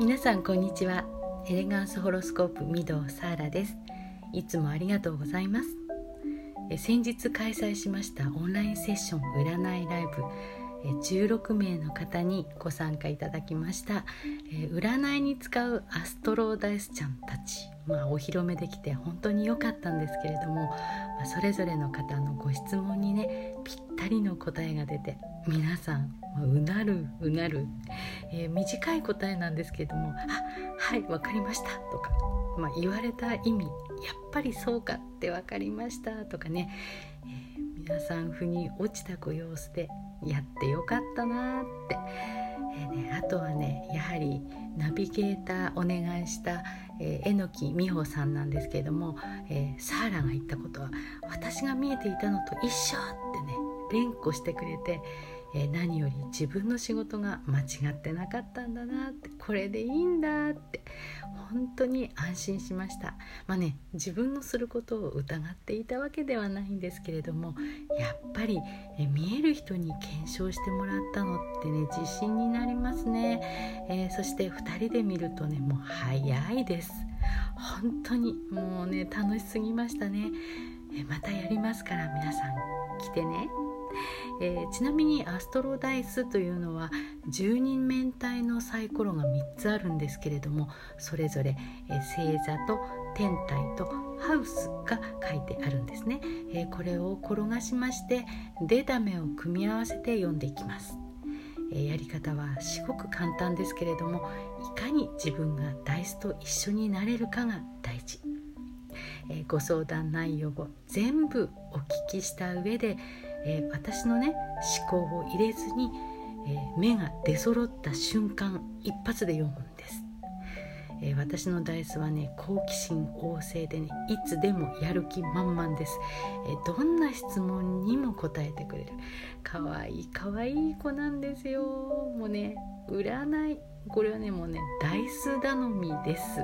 皆さんこんにちは。エレガンスホロスコープ御堂サーラです。いつもありがとうございます。え先日開催しましたオンラインセッション占いライブ。え16名の方にご参加いただきました。え占いに使うアストロダイスちゃんたち。まあ、お披露目できて本当に良かったんですけれども、まあ、それぞれの方のご質問にねぴったりの答えが出て皆さん、うなるうなる、えー、短い答えなんですけれども「あはい分かりました」とか、まあ、言われた意味「やっぱりそうかって分かりました」とかね、えー、皆さん腑に落ちたご様子でやってよかったなって、えーね、あとはねやはりナビゲーターお願いしたえー、榎木美穂さんなんですけれども、えー、サーラが言ったことは私が見えていたのと一緒ってね連呼してくれて、え、何より自分の仕事が間違ってなかったんだなってこれでいいんだって本当に安心しました。まあね自分のすることを疑っていたわけではないんですけれどもやっぱりえ見える人に検証してもらったのってね自信になりますね、えー、そして2人で見るとねもう早いです。本当にもうね楽しすぎましたね。えまたやりますから皆さん来てね。えー、ちなみにアストロダイスというのは十人面体のサイコロが3つあるんですけれどもそれぞれ、えー、星座と天体とハウスが書いてあるんですね、えー、これを転がしまして出た目を組み合わせて読んでいきます、えやり方はすごく簡単ですけれどもいかに自分がダイスと一緒になれるかが大事。ご相談内容を全部お聞きした上でえー、私のね思考を入れずに、えー、目が出揃った瞬間一発で読むんです、えー、私のダイスはね好奇心旺盛でねいつでもやる気満々です、えどんな質問にも答えてくれる。かわいいかわいい子なんですよ。もうね占い。これはねもうねダイス頼みです。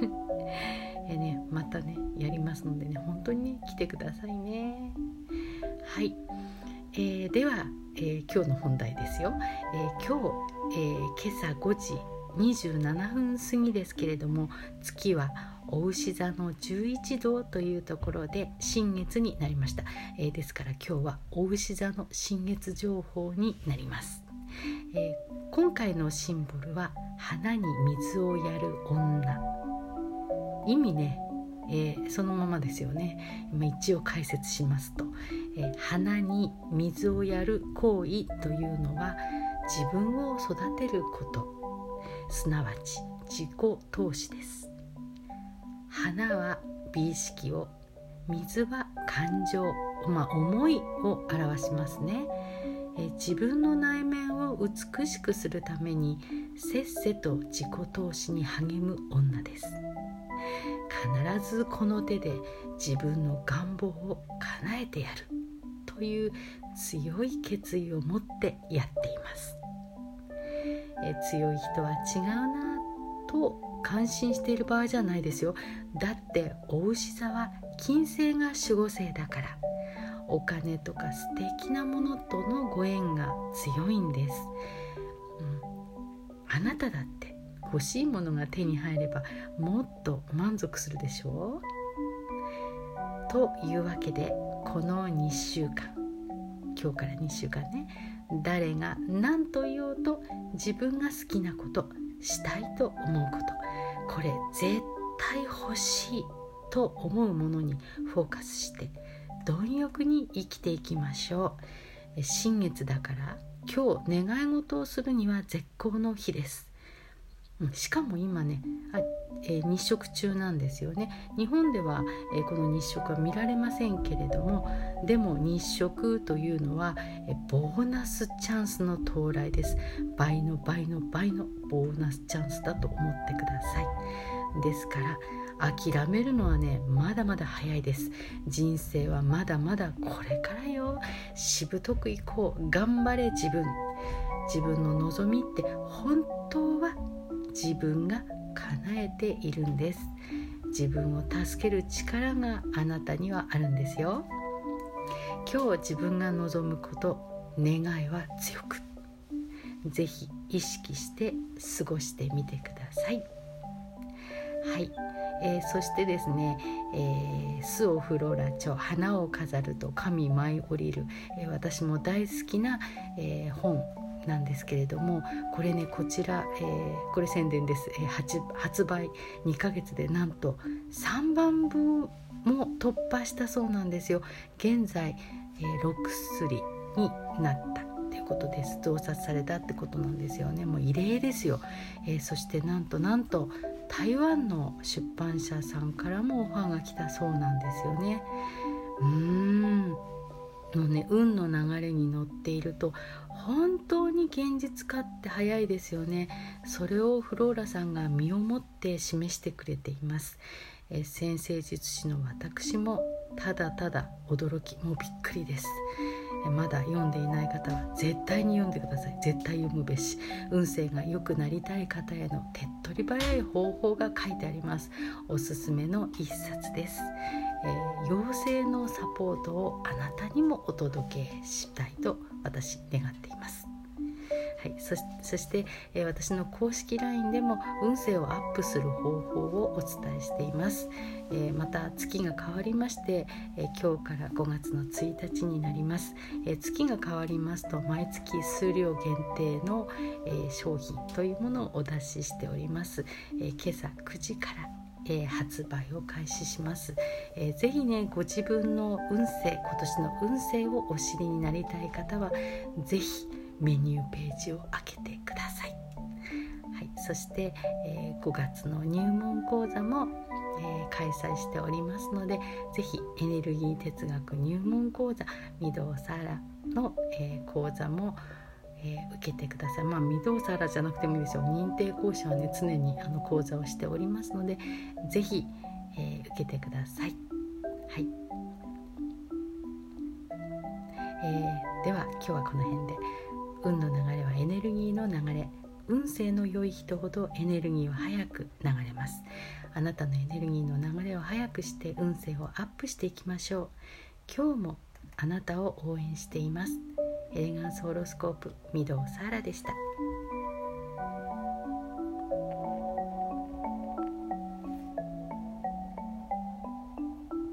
えね、またねやりますのでね本当にね来てくださいね。はい、えー、では、えー、今日の本題ですよ、えー、今日、え今朝5時27分過ぎですけれども月はお牛座の11度というところで新月になりました、え、ですから今日はお牛座の新月情報になります、え、今回のシンボルは花に水をやる女。意味ねえー、そのままですよね。今一応解説しますと、え、花に水をやる行為というのは自分を育てること。すなわち自己投資です。花は美意識を水は感情、まあ、思いを表しますね、え、自分の内面を美しくするためにせっせと自己投資に励む女です。必ずこの手で自分の願望を叶えてやる。という強い決意を持ってやっています。え強い人は違うなと感心している場合じゃないですよ。だってお牛座は金星が守護星だから。お金とか素敵なものとのご縁が強いんです、うん、あなただって欲しいものが手に入ればもっと満足するでしょう。というわけでこの2週間今日から2週間ね誰が何と言おうと自分が好きなことしたいと思うことこれ絶対欲しいと思うものにフォーカスして貪欲に生きていきましょう。新月だから今日願い事をするには絶好の日です。しかも今ね、え、日食中なんですよね。日本では、え、この日食は見られませんけれどもでも日食というのは、え、ボーナスチャンスの到来です。倍の倍の倍のボーナスチャンスだと思ってください。ですから諦めるのはねまだまだ早いです。人生はまだまだこれからよ。しぶとくいこう。頑張れ自分。自分の望みって本当は自分が叶えているんです。自分を助ける力があなたにはあるんですよ。今日自分が望むこと願いは強く。是非意識して過ごしてみてください。はい、えー、そしてですね「えー、巣をフローラ著花を飾ると神舞い降りる」えー、私も大好きな、えー、本。なんですけれどもこれねこちら、えー、これ宣伝です、えー、発発売2ヶ月でなんと3番分も突破したそうなんですよ。現在、えー、6薬になったっていうことです。増刷されたってことなんですよね。もう異例ですよ、えー、そしてなんとなんと台湾の出版社さんからもオファーが来たそうなんですよね。うーん。のね運の流れに乗っていると本当に現実化って早いですよね。それをフローラさんが身をもって示してくれています。え先生術師の私もただただ驚きもうびっくりです。まだ読んでいない方は絶対に読んでください。絶対読むべし。運勢が良くなりたい方への手っ取り早い方法が書いてあります。おすすめの一冊です、えー、妖精のサポートをあなたにもお届けしたいと私願っています。はい、そそして、えー、私の公式 LINE でも運勢をアップする方法をお伝えしています、えー、また月が変わりまして、えー、今日から5月の1日になります、え月が変わりますと毎月数量限定の、え商品というものをお出ししております、え今朝9時からえー、発売を開始します、えー、ぜひねご自分の運勢今年の運勢をお知りになりたい方はぜひメニューページを開けてください、はい、そして、えー、5月の入門講座も、えー、開催しておりますのでぜひエネルギー哲学入門講座御堂サラの、え、講座もえー、受けてください。まあ、御堂サラじゃなくてもいいですよ。認定講師はね、常にあの講座をしておりますので、ぜひ、えー、受けてください。はい。えー、では、今日はこの辺で。運の流れはエネルギーの流れ運勢の良い人ほどエネルギーは早く流れますあなたのエネルギーの流れを早くして運勢をアップしていきましょう今日もあなたを応援していますエレガンスホロスコープ御堂サーラでした。